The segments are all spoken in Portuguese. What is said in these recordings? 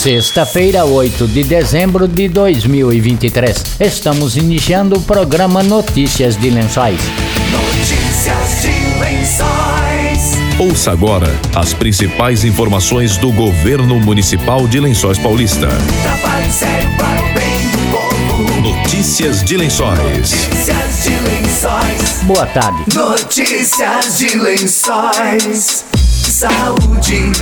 Sexta-feira, 8 de dezembro de 2023. Estamos iniciando o programa Notícias de Lençóis. Notícias de Lençóis. Ouça agora as principais informações do governo municipal de Lençóis Paulista. Trabalho sério para o bem do povo. Notícias de Lençóis. Notícias de Lençóis. Boa tarde. Notícias de Lençóis. Saúde.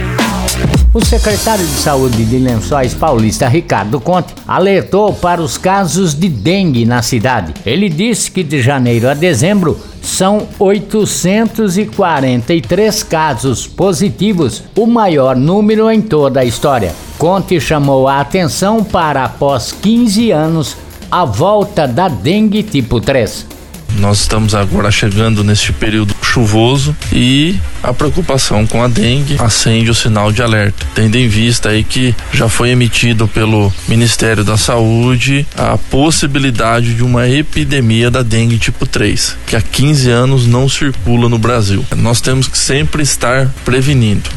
O secretário de Saúde de Lençóis Paulista, Ricardo Conte, alertou para os casos de dengue na cidade. Ele disse que de janeiro a dezembro são 843 casos positivos, o maior número em toda a história. Conte chamou a atenção para, após 15 anos, a volta da dengue tipo 3. Nós estamos agora chegando neste período chuvoso e a preocupação com a dengue acende o sinal de alerta, tendo em vista aí que já foi emitido pelo Ministério da Saúde a possibilidade de uma epidemia da dengue tipo 3, que há 15 anos não circula no Brasil. Nós temos que sempre estar prevenindo.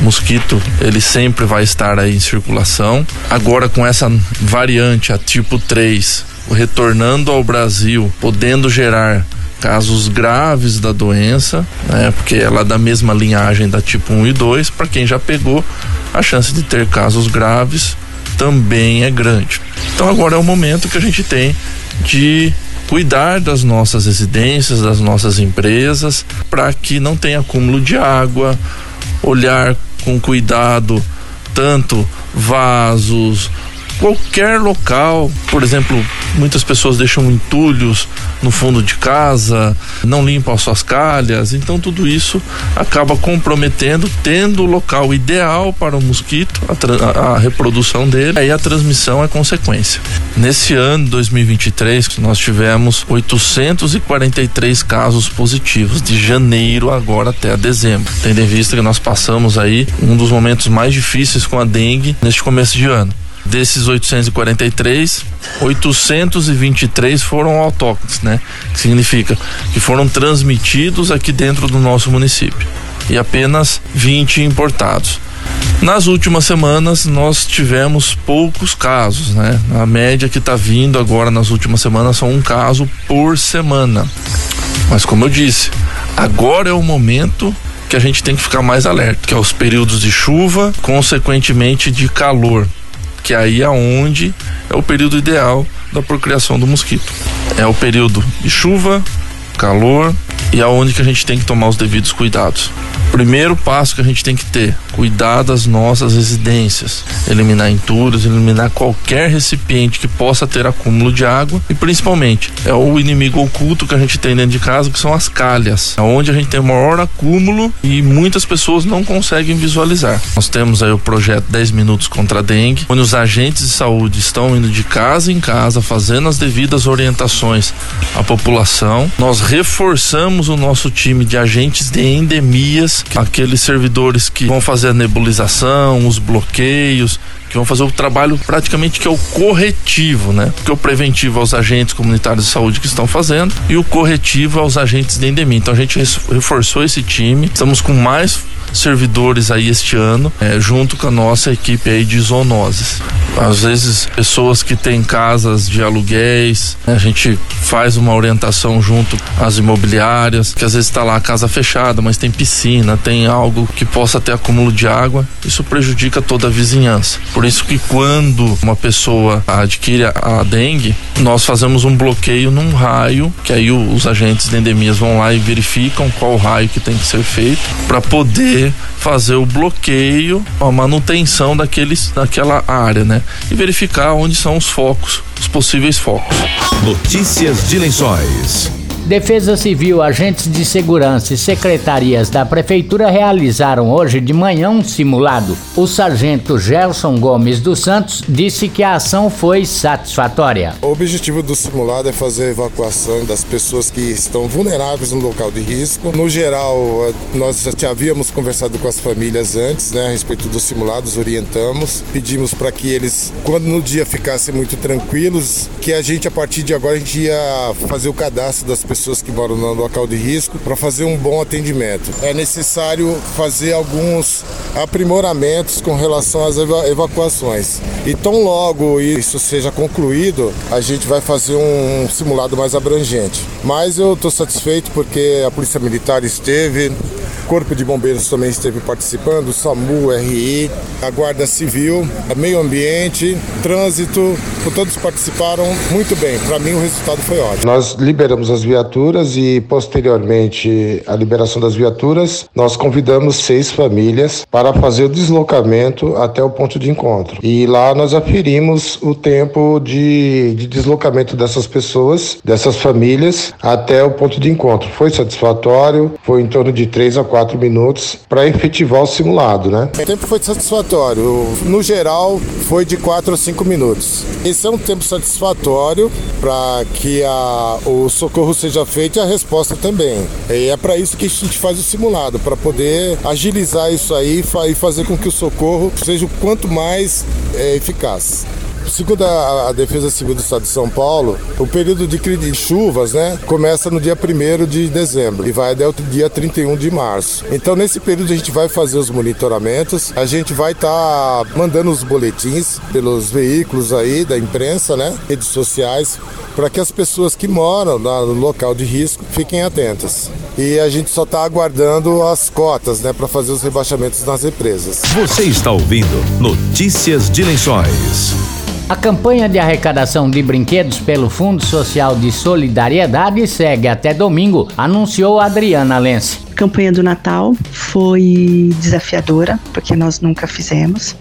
O mosquito, ele sempre vai estar aí em circulação. Agora com essa variante, a tipo 3, retornando ao Brasil, podendo gerar casos graves da doença, né, porque ela é da mesma linhagem da tipo 1 e 2, para quem já pegou, a chance de ter casos graves também é grande. Então agora é o momento que a gente tem de cuidar das nossas residências, das nossas empresas, para que não tenha acúmulo de água, olhar com cuidado tanto vasos, qualquer local. Por exemplo, muitas pessoas deixam entulhos no fundo de casa, não limpam as suas calhas, então tudo isso acaba comprometendo, tendo o local ideal para o mosquito, a, a, a reprodução dele, aí a transmissão é consequência. Nesse ano 2023, nós tivemos 843 casos positivos de janeiro agora até dezembro, tendo em vista que nós passamos aí um dos momentos mais difíceis com a dengue neste começo de ano. Desses 843, 823 foram autóctones, né? Que significa que foram transmitidos aqui dentro do nosso município e apenas 20 importados. Nas últimas semanas nós tivemos poucos casos, né? A média que está vindo agora nas últimas semanas são um caso por semana. Mas como eu disse, agora é o momento que a gente tem que ficar mais alerta, que é os períodos de chuva, consequentemente de calor que aí é onde é o período ideal da procriação do mosquito. É o período de chuva, calor e aonde que a gente tem que tomar os devidos cuidados. Primeiro passo que a gente tem que ter, cuidar das nossas residências, eliminar entulhos, eliminar qualquer recipiente que possa ter acúmulo de água e principalmente é o inimigo oculto que a gente tem dentro de casa, que são as calhas, onde a gente tem o maior acúmulo e muitas pessoas não conseguem visualizar. Nós temos aí o projeto 10 minutos contra a dengue, onde os agentes de saúde estão indo de casa em casa, fazendo as devidas orientações à população. Nós reforçamos o nosso time de agentes de endemias aqueles servidores que vão fazer a nebulização, os bloqueios, que vão fazer o trabalho praticamente que é o corretivo, né? Porque o preventivo aos agentes comunitários de saúde que estão fazendo e o corretivo aos agentes de endemia. Então a gente reforçou esse time, estamos com mais servidores aí este ano, é, junto com a nossa equipe aí de zoonoses. Às vezes, pessoas que têm casas de aluguéis, a gente faz uma orientação junto às imobiliárias, que às vezes está lá a casa fechada, mas tem piscina, tem algo que possa ter acúmulo de água, isso prejudica toda a vizinhança. Por isso que quando uma pessoa adquire a dengue, nós fazemos um bloqueio num raio, que aí os agentes de endemias vão lá e verificam qual raio que tem que ser feito para poder fazer o bloqueio, a manutenção daqueles, daquela área, né? E verificar onde são os focos, os possíveis focos. Notícias de Lençóis. Defesa Civil, agentes de segurança e secretarias da Prefeitura realizaram hoje de manhã um simulado. O sargento Gelson Gomes dos Santos disse que a ação foi satisfatória. O objetivo do simulado é fazer a evacuação das pessoas que estão vulneráveis no local de risco. No geral, nós já havíamos conversado com as famílias antes, né, a respeito dos simulados, orientamos, pedimos para que eles, quando no dia ficassem muito tranquilos, que a gente, a partir de agora, a gente ia fazer o cadastro das pessoas pessoas que moram no local de risco para fazer um bom atendimento. É necessário fazer alguns aprimoramentos com relação às evacuações. E tão logo isso seja concluído, a gente vai fazer um simulado mais abrangente. Mas eu estou satisfeito porque a Polícia Militar esteve, Corpo de Bombeiros também esteve participando, SAMU, RI, a Guarda Civil, a Meio Ambiente, Trânsito, todos participaram muito bem. Para mim o resultado foi ótimo. Nós liberamos as viaturas e posteriormente à liberação das viaturas, nós convidamos seis famílias para fazer o deslocamento até o ponto de encontro. E lá nós aferimos o tempo de, de deslocamento dessas pessoas, dessas famílias, até o ponto de encontro. Foi satisfatório, foi em torno de três a quatro minutos para efetivar o simulado, né? O tempo foi satisfatório. No geral, foi de quatro a cinco minutos. Esse é um tempo satisfatório para que a, o socorro seja feito e a resposta também. E é para isso que a gente faz o simulado, para poder agilizar isso aí e fazer com que o socorro seja o quanto mais é, eficaz. Segundo a, a, Defesa Civil do Estado de São Paulo, o período de, de chuvas né, começa no dia 1 de dezembro e vai até o dia 31 de março. Então, nesse período, a gente vai fazer os monitoramentos, a gente vai estar tá mandando os boletins pelos veículos aí da imprensa, né, redes sociais, para que as pessoas que moram no local de risco fiquem atentas. E a gente só está aguardando as cotas, né, para fazer os rebaixamentos nas represas. Você está ouvindo Notícias de Lençóis. A campanha de arrecadação de brinquedos pelo Fundo Social de Solidariedade segue até domingo, anunciou Adriana Lense. A campanha do Natal foi desafiadora, porque nós nunca fizemos,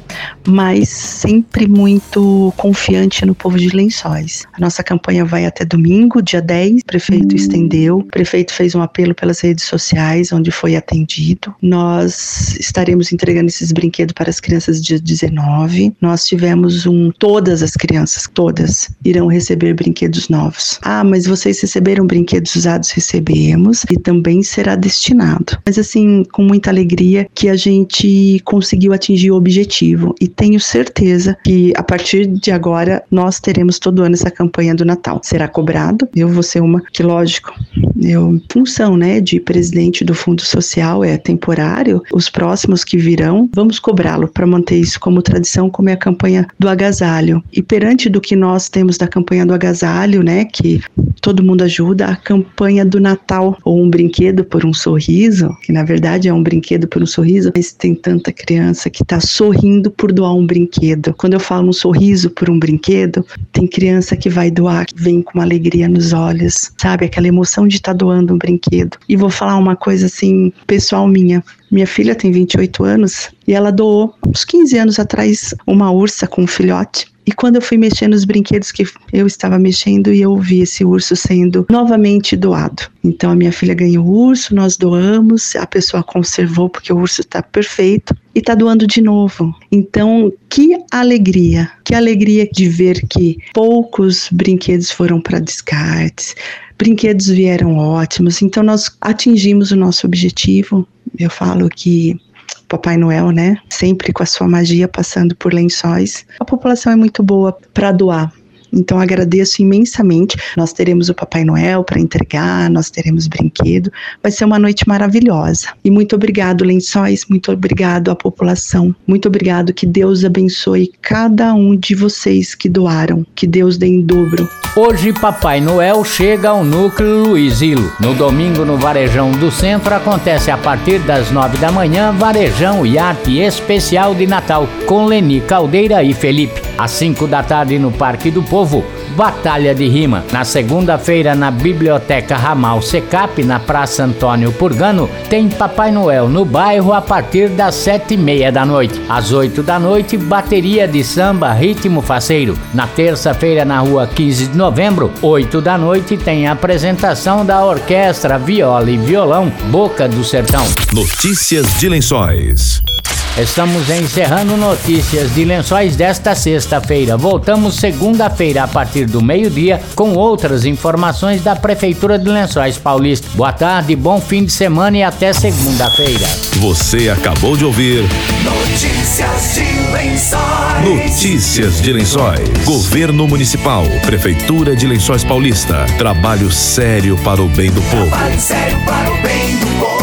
mas sempre muito confiante no povo de Lençóis. A nossa campanha vai até domingo, dia 10. O prefeito estendeu, o prefeito fez um apelo pelas redes sociais, onde foi atendido. Nós estaremos entregando esses brinquedos para as crianças dia 19. Nós tivemos um. Todas as crianças, todas, irão receber brinquedos novos. Ah, mas vocês receberam brinquedos usados? Recebemos, e também será destinado mas assim, com muita alegria que a gente conseguiu atingir o objetivo e tenho certeza que a partir de agora nós teremos todo ano essa campanha do Natal. Será cobrado, eu vou ser uma que lógico, eu função, né, de presidente do Fundo Social é temporário, os próximos que virão, vamos cobrá-lo para manter isso como tradição, como é a campanha do agasalho. E perante do que nós temos da campanha do agasalho, né, que todo mundo ajuda, a campanha do Natal ou um brinquedo por um sorriso, que na verdade é um brinquedo por um sorriso, mas tem tanta criança que está sorrindo por doar um brinquedo. Quando eu falo um sorriso por um brinquedo, tem criança que vai doar, que vem com uma alegria nos olhos, sabe? Aquela emoção de estar tá doando um brinquedo. E vou falar uma coisa assim, pessoal minha. Minha filha tem 28 anos e ela doou, uns 15 anos atrás, uma ursa com um filhote. E quando eu fui mexer nos brinquedos que eu estava mexendo e eu vi esse urso sendo novamente doado. Então a minha filha ganhou o urso, nós doamos, a pessoa conservou porque o urso está perfeito e está doando de novo. Então, que alegria, que alegria de ver que poucos brinquedos foram para descartes, brinquedos vieram ótimos. Então nós atingimos o nosso objetivo. Eu falo que Papai Noel, né? Sempre com a sua magia passando por lençóis. A população é muito boa para doar. Então agradeço imensamente. Nós teremos o Papai Noel para entregar, nós teremos brinquedo. Vai ser uma noite maravilhosa. E muito obrigado, Lençóis, muito obrigado à população. Muito obrigado. Que Deus abençoe cada um de vocês que doaram. Que Deus dê em dobro. Hoje, Papai Noel chega ao núcleo Luizilo. No domingo, no Varejão do Centro, acontece a partir das nove da manhã Varejão Iate Especial de Natal, com Leni Caldeira e Felipe. Às cinco da tarde, no Parque do Povo, Batalha de Rima. Na segunda-feira, na Biblioteca Ramal Secap, na Praça Antônio Purgano, tem Papai Noel no bairro a partir das sete e meia da noite. Às oito da noite, bateria de samba Ritmo Faceiro. Na terça-feira, na rua 15 de novembro, oito da noite, tem a apresentação da orquestra Viola e Violão Boca do Sertão. Notícias de Lençóis. Estamos encerrando notícias de lençóis desta sexta-feira. Voltamos segunda-feira a partir do meio-dia com outras informações da Prefeitura de Lençóis Paulista. Boa tarde, bom fim de semana e até segunda-feira. Você acabou de ouvir Notícias de Lençóis. Notícias de Lençóis. Governo Municipal, Prefeitura de Lençóis Paulista. Trabalho sério para o bem do povo. Trabalho sério para o bem do povo.